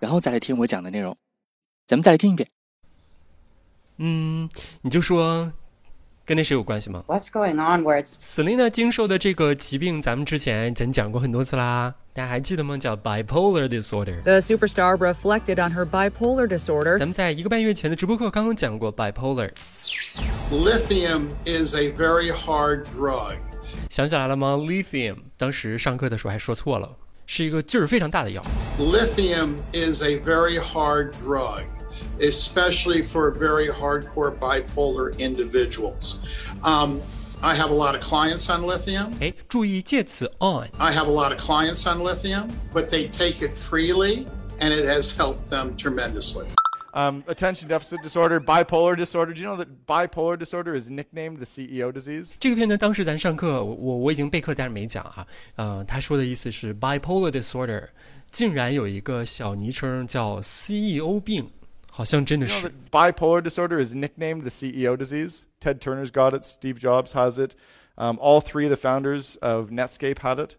然后再来听我讲的内容。咱们再来听一遍。嗯，你就说跟那谁有关系吗 What's going on where it's？Selina 经受的这个疾病，咱们之前咱讲过很多次啦，大家还记得吗？叫 bipolar disorder。The superstar reflected on her bipolar disorder. 咱们在一个半月前的直播课刚刚讲过 bipolar，Lithium is a very hard drug. 想起来了吗？lithium，当时上课的时候还说错了，是一个劲儿非常大的药。 Lithium is a very hard drug, especially for very hardcore bipolar individuals. Um, I have a lot of clients on lithium. 哎，注意介词 on。 I have a lot of clients on lithium, but they take it freely, and it has helped them tremendously. Um, attention deficit disorder, bipolar disorder. Do you know that bipolar disorder is nicknamed the CEO disease? 这个片段当时咱上课，我我我已经备课，但是没讲啊。呃，他说的意思是 bipolar disorder 竟然有一个小昵称叫 CEO 病，好像真的 You know 是 that。bipolar disorder is nicknamed the CEO disease? Ted Turner's got it. Steve Jobs has it. Um, all three of the founders of Netscape had it.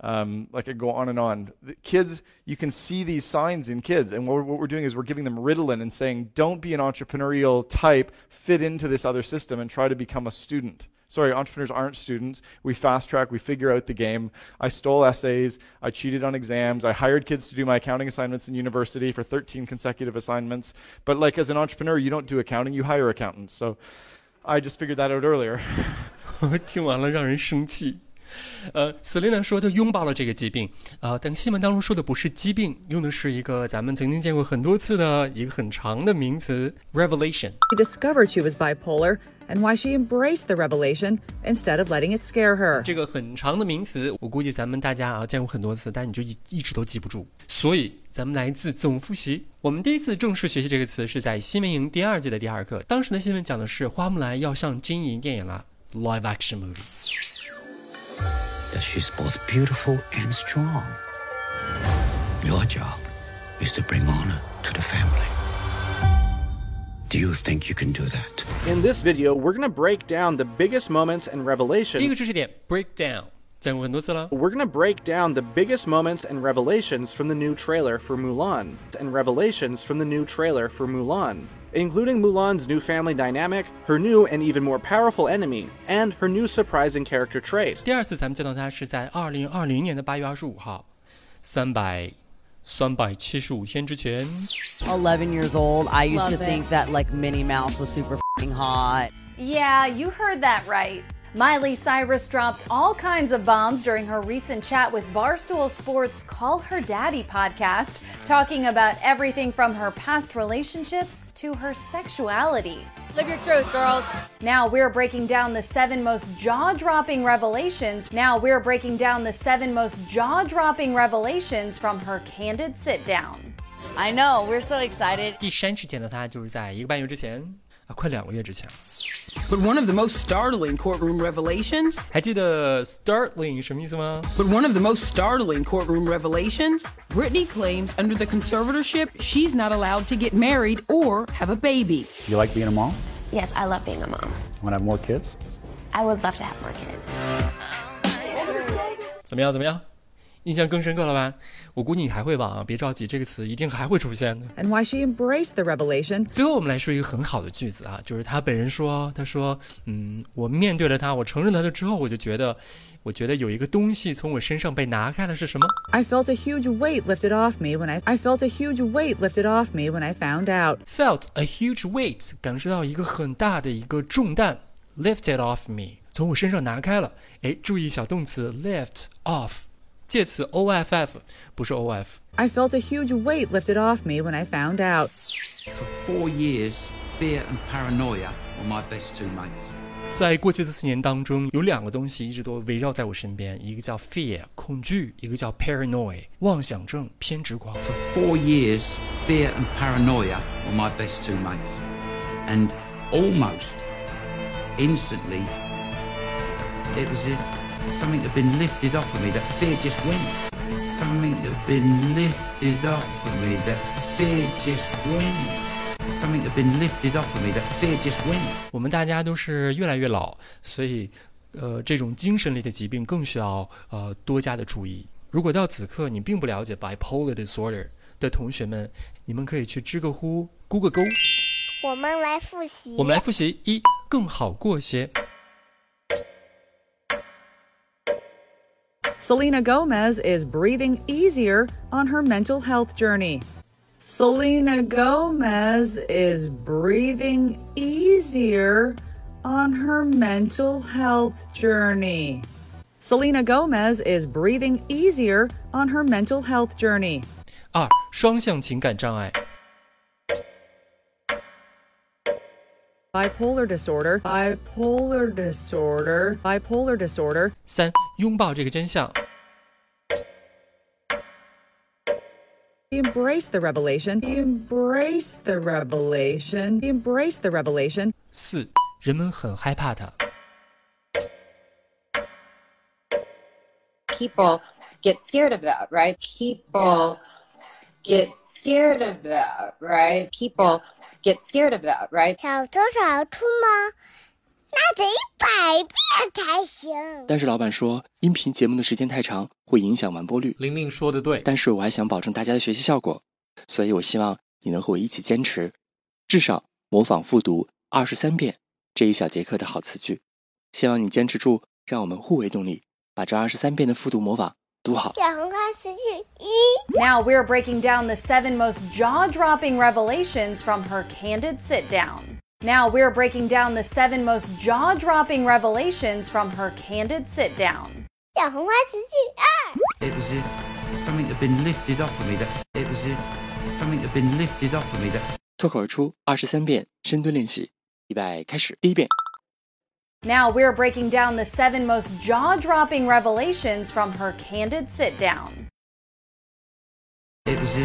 Um, like I go on and on. The kids, you can see these signs in kids, and what we're, what we're doing is we're giving them Ritalin and saying, "Don't be an entrepreneurial type. Fit into this other system and try to become a student." Sorry, entrepreneurs aren't students. We fast track, we figure out the game. I stole essays, I cheated on exams, I hired kids to do my accounting assignments in university for 13 consecutive assignments. But like as an entrepreneur, you don't do accounting, you hire accountants. So I just figured that out earlier. 听完了让人生气。 呃，Selina 说她拥抱了这个疾病，呃，但新闻当中说的不是疾病，用的是一个咱们曾经见过很多次的一个很长的名词 revelation。She discovered she was bipolar and why she embraced the revelation instead of letting it scare her. 这个很长的名词，我估计咱们大家啊见过很多次，但你就一一直都记不住。所以咱们来一次总复习。我们第一次正式学习这个词是在新闻营第二季的第二课，当时的新闻讲的是花木兰要上金银电影了，live action movie。that she's both beautiful and strong. Your job is to bring honor to the family. Do you think you can do that? In this video, we're going to break down the biggest moments and 第一个 revelations. 知识点 break down， 讲过很多次了。 We're going to break down the biggest moments and revelations from the new trailer for Mulan. And revelations from the new trailer for Mulan. Including Mulan's new family dynamic, her new and even more powerful enemy, and her new surprising character trait. 第二次咱们见到他是在二零二零年的八月二十五号，三百三百七十五天之前。 11 years old. I used Love to it. think that like Minnie Mouse was super fing hot. Yeah, you heard that right. Miley Cyrus dropped all kinds of bombs during her recent chat with Barstool Sports' Call Her Daddy podcast, talking about everything from her past relationships to her sexuality. Live your truth, girls. Now we're breaking down the seven most jaw dropping revelations. Now we're breaking down the seven most jaw dropping revelations from her candid sit down. I know. We're so excited. 第三次见到他就是在一个半月之前啊，快两个月之前。 But one of the most startling courtroom revelations, 还记得 startling 什么意思吗？ but one of the most startling courtroom revelations, Britney claims under the conservatorship she's not allowed to get married or have a baby. Do you like being a mom? Yes, I love being a mom. Want to have more kids? I would love to have more kids. 怎么样？怎么样？ 印象更深刻了吧？我估计你还会忘啊，别着急，这个词一定还会出现的。And why she embraced the revelation 最后我们来说一个很好的句子啊，就是他本人说，他说，嗯，我面对了他，我承认了他之后，我就觉得，我觉得有一个东西从我身上被拿开了，是什么？I felt a huge weight lifted off me when I I felt a huge weight lifted off me when I found out. felt a huge weight，感受到一个很大的一个重担，lifted off me，从我身上拿开了。哎，注意小动词 lift off，介词 off，不是 of。 I felt a huge weight lifted off me when I found out. For four years, fear and paranoia were my best two mates. 在过去的四年当中，有两个东西一直都围绕在我身边，一个叫 fear 恐惧，一个叫 paranoid 妄想症偏执狂。 For four years, fear and paranoia were my best two mates. And almost instantly, it was as if something had been lifted off of me, that fear just went. Something had been lifted off of me, that fear just went. Something had been lifted off of me, that fear just went. 我们大家都是越来越老，所以，呃，这种精神类的疾病更需要呃多加的注意。如果到此刻你并不了解 bipolar disorder 的同学们，你们可以去知个乎、咕个勾。我们来复习。我们来复习一，更好过些。Selena Gomez is breathing easier on her mental health journey. Selena Gomez is breathing easier on her mental health journey. Selena Gomez is breathing easier on her mental health journey. 二，双向情感障碍。 Bipolar disorder, bipolar disorder, bipolar disorder. 三，拥抱这个真相。 Embrace the revelation, embrace the revelation, embrace the revelation. 四，人们很害怕它。 people get scared of that, right? People Get scared of that, right? People get scared of that, right? 小偷小出吗？那得一百遍才行。但是老板说，音频节目的时间太长，会影响完播率。玲玲说的对，但是我还想保证大家的学习效果，所以我希望你能和我一起坚持，至少模仿复读二十三遍这一小节课的好词句。希望你坚持住，让我们互为动力，把这二十三遍的复读模仿 读好。小红花词句一。 Now we're breaking down the seven most jaw dropping revelations from her candid sit down. Now we're breaking down the seven most jaw dropping revelations from her candid sit down. 小红花词句二。 It was as if something had been lifted off of me, that it was as if something had been lifted off of me, that 脱口而出二十三遍深蹲练习，预备开始。第一遍， Now we're breaking down the seven most jaw dropping revelations from her candid sit down. it was as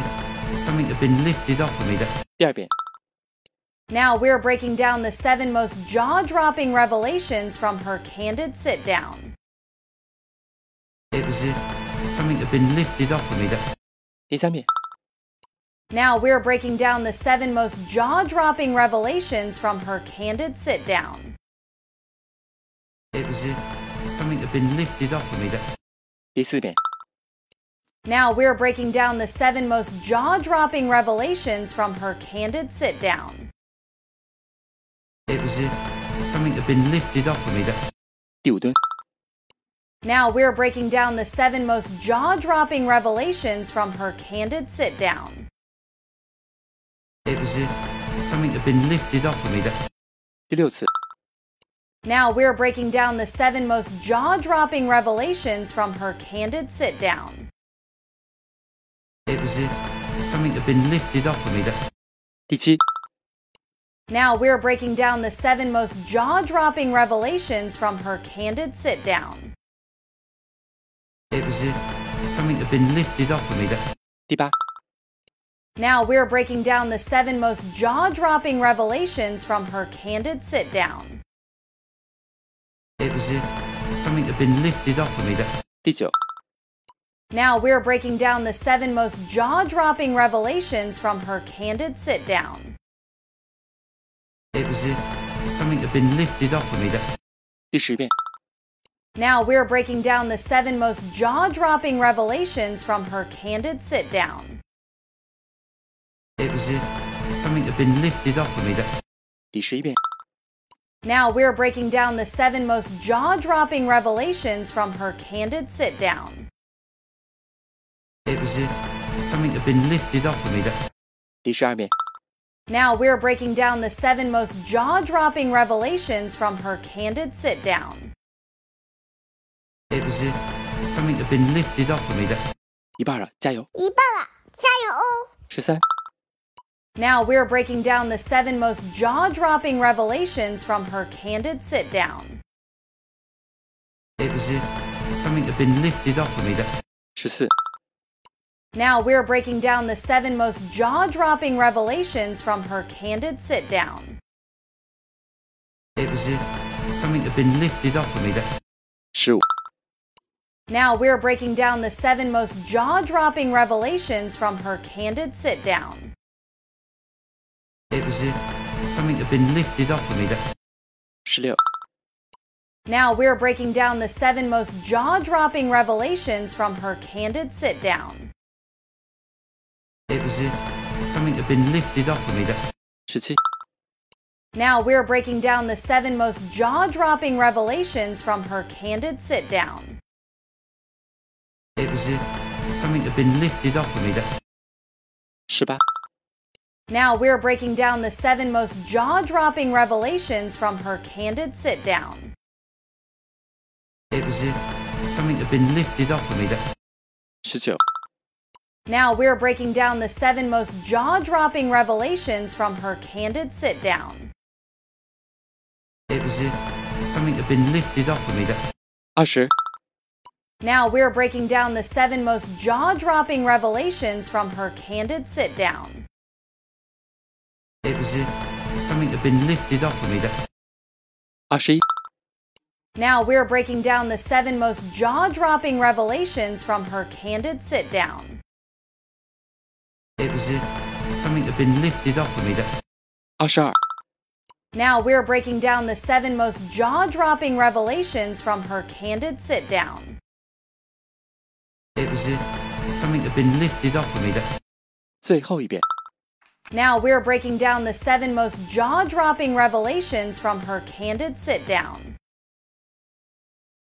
if something had been lifted off of me, that 第二遍， Now we're breaking down the seven most jaw dropping revelations from her candid sit down. it was as if something had been lifted off of me, that 第三遍， Now we're breaking down the seven most jaw dropping revelations from her candid sit down. it was as if something had been lifted off of me, that 第四遍， Now we're breaking down the seven most jaw dropping revelations from her candid sit down. it was as if something had been lifted off of me, that 第五蹲， Now we're breaking down the seven most jaw dropping revelations from her candid sit down. it was as if something had been lifted off of me, that 第六次， Now we're breaking down the seven most jaw dropping revelations from her candid sit down. it was as if something had been lifted off of me, that 第七， Now we're breaking down the seven most jaw dropping revelations from her candid sit down. it was as if something had been lifted off of me, that 第八， Now we're breaking down the seven most jaw dropping revelations from her candid sit down. it was as if something had been lifted off of me, that 第九， Now we're breaking down the seven most jaw dropping revelations from her candid sit down. it was as if something had been lifted off of me, that 第十遍， Now we're breaking down the seven most jaw dropping revelations from her candid sit down. it was as if something had been lifted off of me, that 第十一遍， Now we're breaking down the seven most jaw dropping revelations from her candid sit down. it was as if something had been lifted off of me, that 第十二遍， Now we're breaking down the seven most jaw dropping revelations from her candid sit down. it was as if something had been lifted off of me, that 一半了，加油！一半了，加油哦！十三、 now we're breaking down the seven most jaw dropping revelations from her candid sit down. It was if something had been lifted off of me. That... Now we're breaking down the seven most jaw dropping revelations from her candid sit down. It was if something had been lifted off of me. That... Sure. Now we're breaking down the seven most jaw dropping revelations from her candid sit down. It was as if something had been lifted off of me. That now we're breaking down the seven most jaw dropping revelations from her candid sit down. It was as if something had been lifted off of me. That now we're breaking down the seven most jaw dropping revelations from her candid sit down. It was as if something had been lifted off of me. That now we're breaking down the seven most jaw dropping revelations from her candid sit down. It was if something had been lifted off of me that. Now we're breaking down the seven most jaw dropping revelations from her candid sit down. It was if something had been lifted off of me that. Ah, Usher. Now we're breaking down the seven most jaw dropping revelations from her candid sit down. it was as if something had been lifted off of me that 二十一、 Now we're breaking down the seven most jaw dropping revelations from her candid sit down. it was as if something had been lifted off of me that 二十二、 Now we're breaking down the seven most jaw dropping revelations from her candid sit down. it was as if something had been lifted off of me that 最后一遍。 Now we're breaking down the seven most jaw dropping revelations from her candid sit down.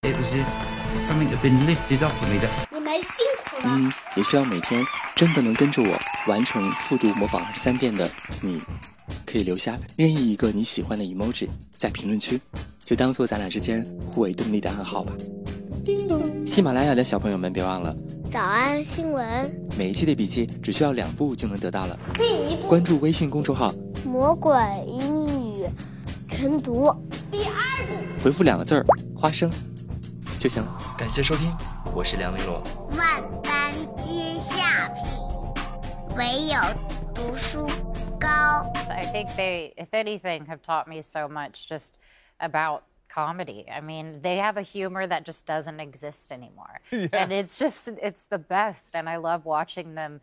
it was as if something had been lifted off of me that 你们辛苦了。嗯，也希望每天真的能跟着我完成复读模仿二十三遍的你，可以留下任意一个你喜欢的 emoji 在评论区，就当做咱俩之间互为动力的暗号吧。 喜马拉雅的小朋友们，别忘了早安新闻，每一期的笔记只需要两步就能得到了。第一步，关注微信公众号，魔鬼英语晨读。第二步，回复两个字儿“花生”就行了。感谢收听，我是梁玲罗。万般皆下品，唯有读书高。So I think they, if anything, have taught me so much just about comedy. I mean, they have a humor that just doesn't exist anymore. And it's just, it's the best. And I love watching them.